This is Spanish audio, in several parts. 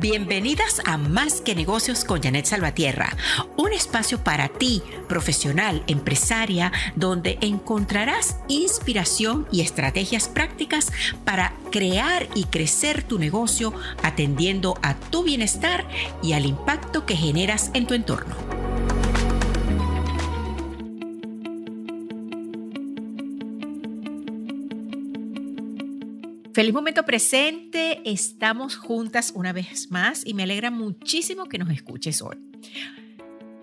Bienvenidas a Más que Negocios con Janet Salvatierra, un espacio para ti, profesional, empresaria, donde encontrarás inspiración y estrategias prácticas para crear y crecer tu negocio atendiendo a tu bienestar y al impacto que generas en tu entorno. Feliz momento presente, estamos juntas una vez más y me alegra muchísimo que nos escuches hoy.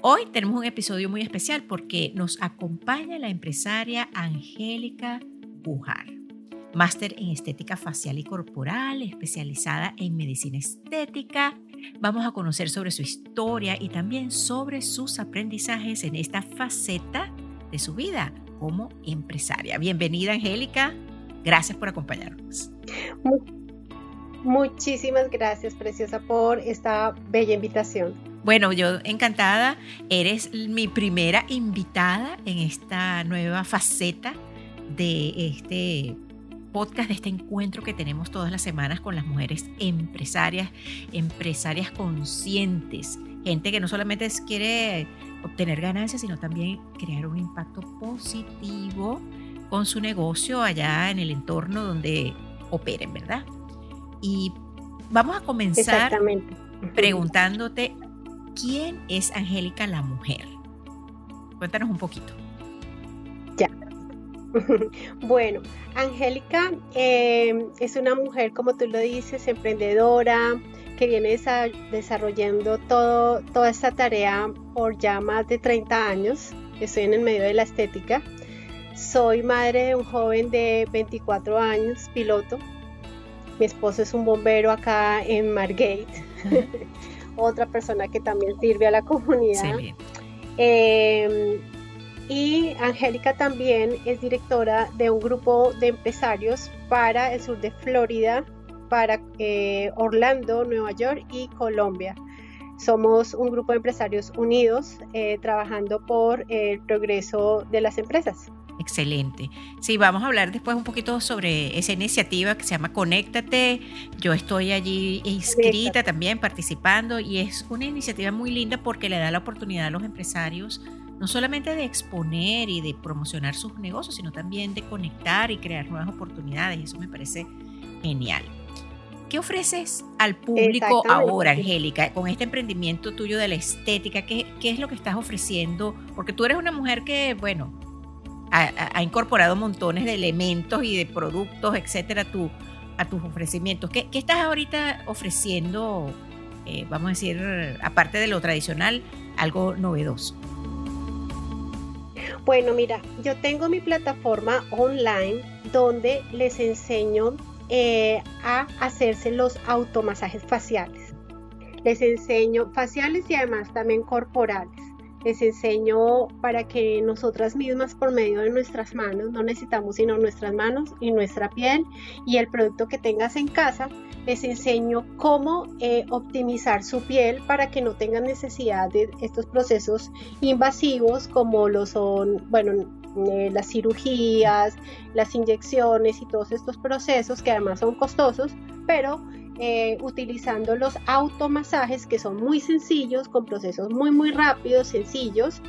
Hoy tenemos un episodio muy especial porque nos acompaña la empresaria Angélica Bujar, máster en estética facial y corporal, especializada en medicina estética. Vamos a conocer sobre su historia y también sobre sus aprendizajes en esta faceta de su vida como empresaria. Bienvenida Angélica, gracias por acompañarnos. Muchísimas gracias, Preciosa, por esta bella invitación. Bueno, yo encantada. Eres mi primera invitada en esta nueva faceta de este podcast, de este encuentro que tenemos todas las semanas con las mujeres empresarias, empresarias conscientes, gente que no solamente quiere obtener ganancias, sino también crear un impacto positivo con su negocio allá en el entorno donde operen, ¿verdad? Y vamos a comenzar preguntándote, ¿quién es Angélica la mujer? Cuéntanos un poquito. Ya. Bueno, Angélica eh, es una mujer, como tú lo dices, emprendedora, que viene desarrollando todo, toda esta tarea por ya más de 30 años. Estoy en el medio de la estética. Soy madre de un joven de 24 años, piloto. Mi esposo es un bombero acá en Margate. Otra persona que también sirve a la comunidad. Em, y Angélica también es directora de un grupo de empresarios para el sur de Florida, para eh, Orlando, Nueva York y Colombia. Somos un grupo de empresarios unidos eh, trabajando por el progreso de las empresas. Excelente. Sí, vamos a hablar después un poquito sobre esa iniciativa que se llama Conéctate. Yo estoy allí inscrita también, participando, y es una iniciativa muy linda porque le da la oportunidad a los empresarios no solamente de exponer y de promocionar sus negocios, sino también de conectar y crear nuevas oportunidades. Eso me parece genial. ¿Qué ofreces al público ahora, Angélica, con este emprendimiento tuyo de la estética? ¿Qué, ¿Qué, es lo que estás ofreciendo? Porque tú eres una mujer que, bueno, ha, incorporado montones de elementos y de productos, etcétera, tu, a tus ofrecimientos. ¿Qué, estás ahorita ofreciendo, eh, vamos a decir, aparte de lo tradicional, algo novedoso? Bueno, mira, yo tengo mi plataforma online donde les enseño eh, a hacerse los automasajes faciales. Les enseño faciales y además también corporales les enseño para que nosotras mismas por medio de nuestras manos, no necesitamos sino nuestras manos y nuestra piel y el producto que tengas en casa, les enseño cómo eh, optimizar su piel para que no tengan necesidad de estos procesos invasivos como lo son, bueno, eh, las cirugías, las inyecciones y todos estos procesos que además son costosos, pero eh, utilizando los automasajes que son muy sencillos, con procesos muy muy rápidos, sencillos.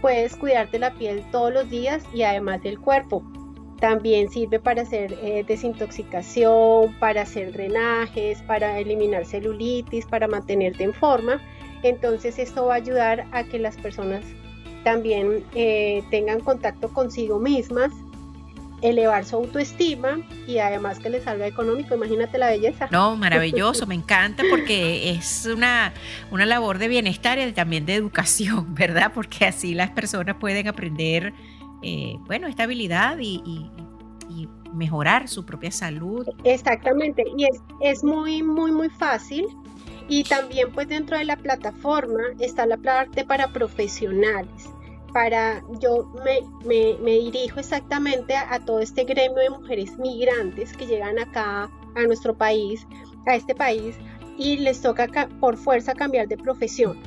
Puedes cuidarte la piel todos los días y además del cuerpo. También sirve para hacer eh, desintoxicación, para hacer drenajes, para eliminar celulitis, para mantenerte en forma. Entonces esto va a ayudar a que las personas también eh, tengan contacto consigo mismas elevar su autoestima y además que le salga económico. Imagínate la belleza. No, maravilloso, me encanta porque es una, una labor de bienestar y también de educación, ¿verdad? Porque así las personas pueden aprender, eh, bueno, esta habilidad y, mejorar su propia salud. Exactamente, y es, es muy, muy, muy fácil. Y también pues dentro de la plataforma está la parte para profesionales para, yo me, dirijo exactamente a, todo este gremio de mujeres migrantes que llegan acá a nuestro país, a este país, y les toca por fuerza cambiar de profesión.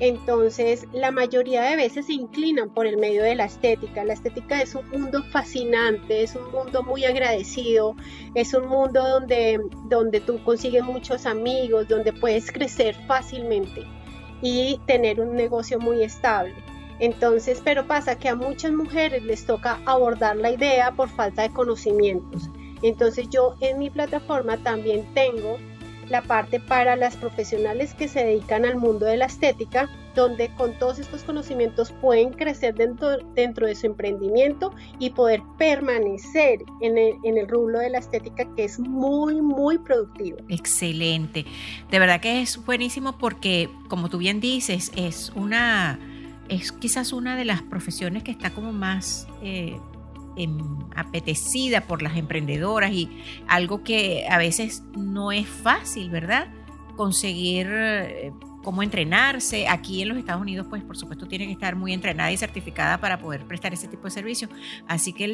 Entonces, la mayoría de veces se inclinan por el medio de la estética. La estética es un mundo fascinante, es un mundo muy agradecido, es un mundo donde, donde tú consigues muchos amigos, donde puedes crecer fácilmente y tener un negocio muy estable. Entonces, pero pasa que a muchas mujeres les toca abordar la idea por falta de conocimientos. Entonces yo en mi plataforma también tengo la parte para las profesionales que se dedican al mundo de la estética, donde con todos estos conocimientos pueden crecer dentro, dentro de su emprendimiento y poder permanecer en el, en de la estética que es muy, muy productivo. Excelente. De verdad que es buenísimo porque, como tú bien dices, es una, es quizás una de las profesiones que está como más... Eh, Em, apetecida por las emprendedoras y algo que a veces no es fácil, ¿verdad? Conseguir eh, cómo entrenarse. Aquí en los Estados Unidos, pues por supuesto, tiene que estar muy entrenada y certificada para poder prestar ese tipo de servicios. Así que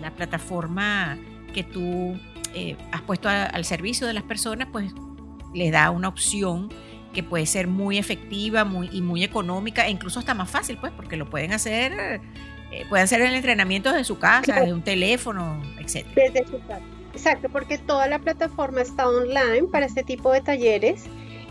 la plataforma que tú eh, has puesto al servicio de las personas, pues les da una opción que puede ser muy efectiva muy, y muy económica e incluso hasta más fácil, pues, porque lo pueden hacer eh, pueden hacer el entrenamiento desde su casa, desde un teléfono, etc. Desde su casa. Exacto, porque toda la plataforma está online para este tipo de talleres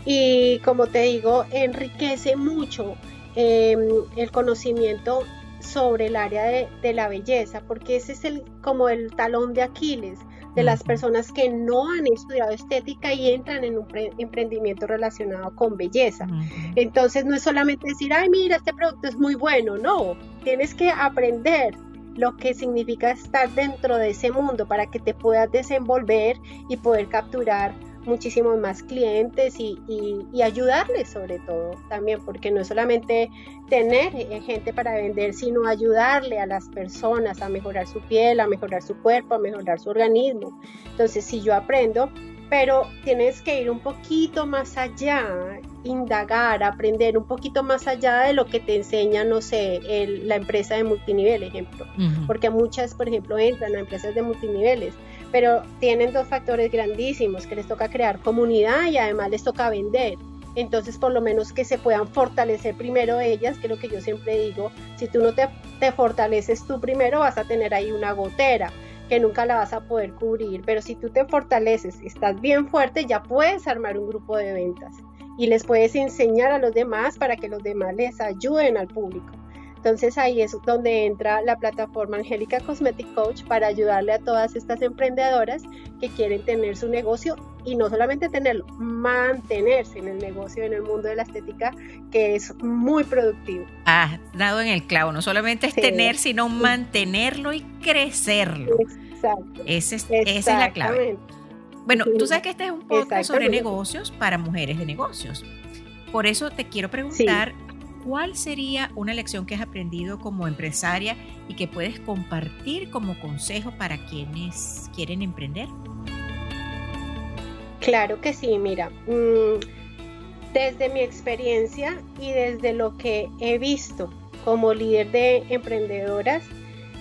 y como te digo, enriquece mucho em, el conocimiento sobre el área de, de, la belleza, porque ese es el, como el talón de Aquiles de las personas que no han estudiado estética y entran en un emprendimiento relacionado con belleza. Entonces no es solamente decir, ay, mira, este producto es muy bueno, no, tienes que aprender lo que significa estar dentro de ese mundo para que te puedas desenvolver y poder capturar muchísimos más clientes y, y, ayudarles sobre todo también, porque no es solamente tener eh, gente para vender, sino ayudarle a las personas a mejorar su piel, a mejorar su cuerpo, a mejorar su organismo. Entonces, si yo aprendo, pero tienes que ir un poquito más allá, indagar, aprender un poquito más allá de lo que te enseña, no sé, la empresa de multinivel, ejemplo, porque muchas, por ejemplo, entran a empresas de multiniveles pero tienen dos factores grandísimos, que les toca crear comunidad y además les toca vender. Entonces, por lo menos que se puedan fortalecer primero ellas, que es lo que yo siempre digo, si tú no te, te fortaleces tú primero, vas a tener ahí una gotera que nunca la vas a poder cubrir, pero si tú te fortaleces, estás bien fuerte, ya puedes armar un grupo de ventas y les puedes enseñar a los demás para que los demás les ayuden al público. Entonces ahí es donde entra la plataforma Angélica Cosmetic Coach para ayudarle a todas estas emprendedoras que quieren tener su negocio y no solamente tenerlo, mantenerse en el negocio, en el mundo de la estética, que es muy productivo. Ah, dado en el clavo, no solamente es tener, sino mantenerlo y crecerlo. Exacto. esa es la clave. Bueno, tú sabes que este es un podcast sobre negocios para mujeres de negocios. Por eso te quiero preguntar ¿cuál sería una lección que has aprendido como empresaria y que puedes compartir como consejo para quienes quieren emprender? Claro que sí, mira, mm, desde mi experiencia y desde lo que he visto como líder de emprendedoras,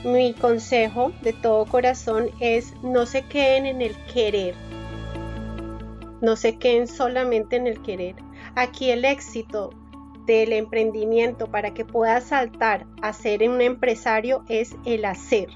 mi consejo de todo corazón es no se queden en el querer, no se queden solamente en el querer. Aquí el éxito del emprendimiento para que puedas saltar a ser un empresario es el hacer.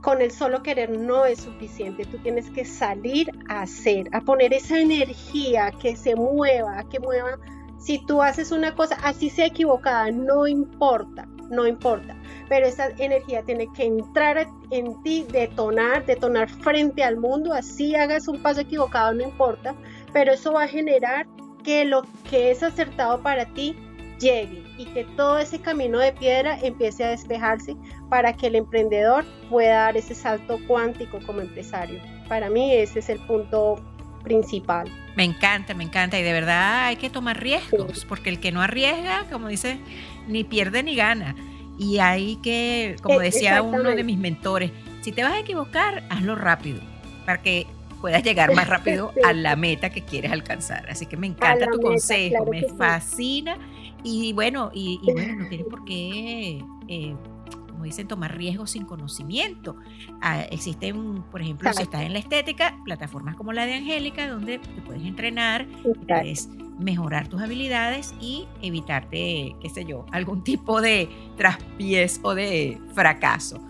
Con el solo querer no es suficiente, tú tienes que salir a hacer, a poner esa energía que se mueva, que mueva. Si tú haces una cosa así sea equivocada, no importa, no importa, pero esa energía tiene que entrar en ti, detonar, detonar frente al mundo, así hagas un paso equivocado, no importa, pero eso va a generar que lo que es acertado para ti llegue y que todo ese camino de piedra empiece a despejarse para que el emprendedor pueda dar ese salto cuántico como empresario. Para mí ese es el punto principal. Me encanta, me encanta y de verdad hay que tomar riesgos porque el que no arriesga, como dice, ni pierde ni gana. Y hay que, como e, decía uno de mis mentores, si te vas a equivocar, hazlo rápido para que puedas llegar más rápido a la meta que quieres alcanzar. Así que me encanta tu consejo, me fascina. Y bueno, y, bueno, no tienes por qué eh, como dicen, tomar riesgos sin conocimiento. Ah, existen, por ejemplo, si estás en la estética, plataformas como la de Angélica, donde te puedes entrenar, puedes mejorar tus habilidades y evitarte, qué sé yo, algún tipo de traspiés o de fracaso.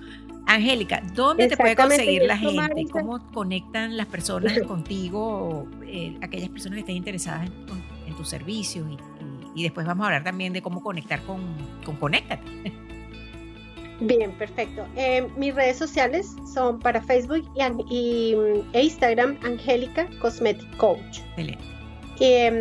Angélica, ¿dónde te puede conseguir la gente? ¿Cómo conectan las personas contigo, eh, aquellas personas que estén interesadas en, tus servicios? Y, después vamos a hablar también de cómo conectar con, con Conéctate. Bien, perfecto. Eh, mis redes sociales son para Facebook y, e Instagram, Angélica Cosmetic Coach. Excelente. Y, em,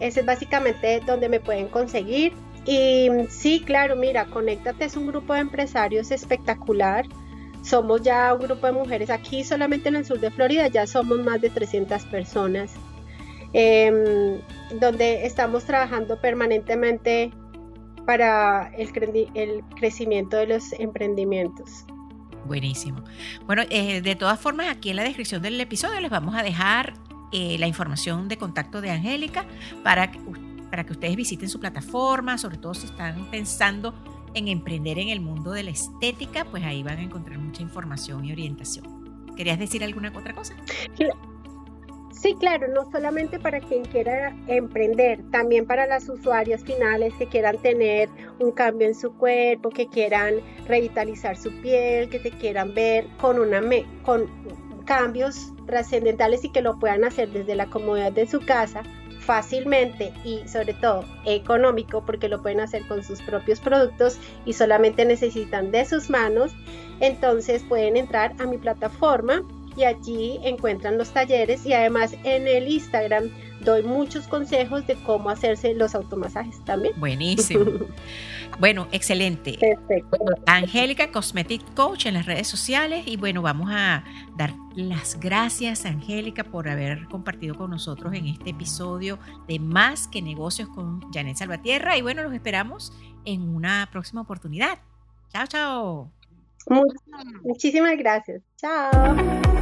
ese es básicamente donde me pueden conseguir. Y sí, claro, mira, Conéctate es un grupo de empresarios espectacular. Somos ya un grupo de mujeres aquí solamente en el sur de Florida, ya somos más de 300 personas, em, donde estamos trabajando permanentemente para el, crecimiento de los emprendimientos. Buenísimo. Bueno, eh, de todas formas, aquí en la descripción del episodio les vamos a dejar eh, la información de contacto de Angélica para que para que ustedes visiten su plataforma, sobre todo si están pensando en emprender en el mundo de la estética, pues ahí van a encontrar mucha información y orientación. ¿Querías decir alguna otra cosa? Sí, claro, no solamente para quien quiera emprender, también para las usuarias finales que quieran tener un cambio en su cuerpo, que quieran revitalizar su piel, que te quieran ver con una con cambios trascendentales y que lo puedan hacer desde la comodidad de su casa fácilmente y sobre todo económico porque lo pueden hacer con sus propios productos y solamente necesitan de sus manos, entonces pueden entrar a mi plataforma y allí encuentran los talleres y además en el Instagram doy muchos consejos de cómo hacerse los automasajes también. Buenísimo. Bueno, excelente. Perfecto. Angélica Cosmetic Coach en las redes sociales y bueno, vamos a dar las gracias Angélica por haber compartido con nosotros en este episodio de Más que negocios con Janet Salvatierra y bueno, los esperamos en una próxima oportunidad. Chao, chao. Muchísimas gracias. Chao.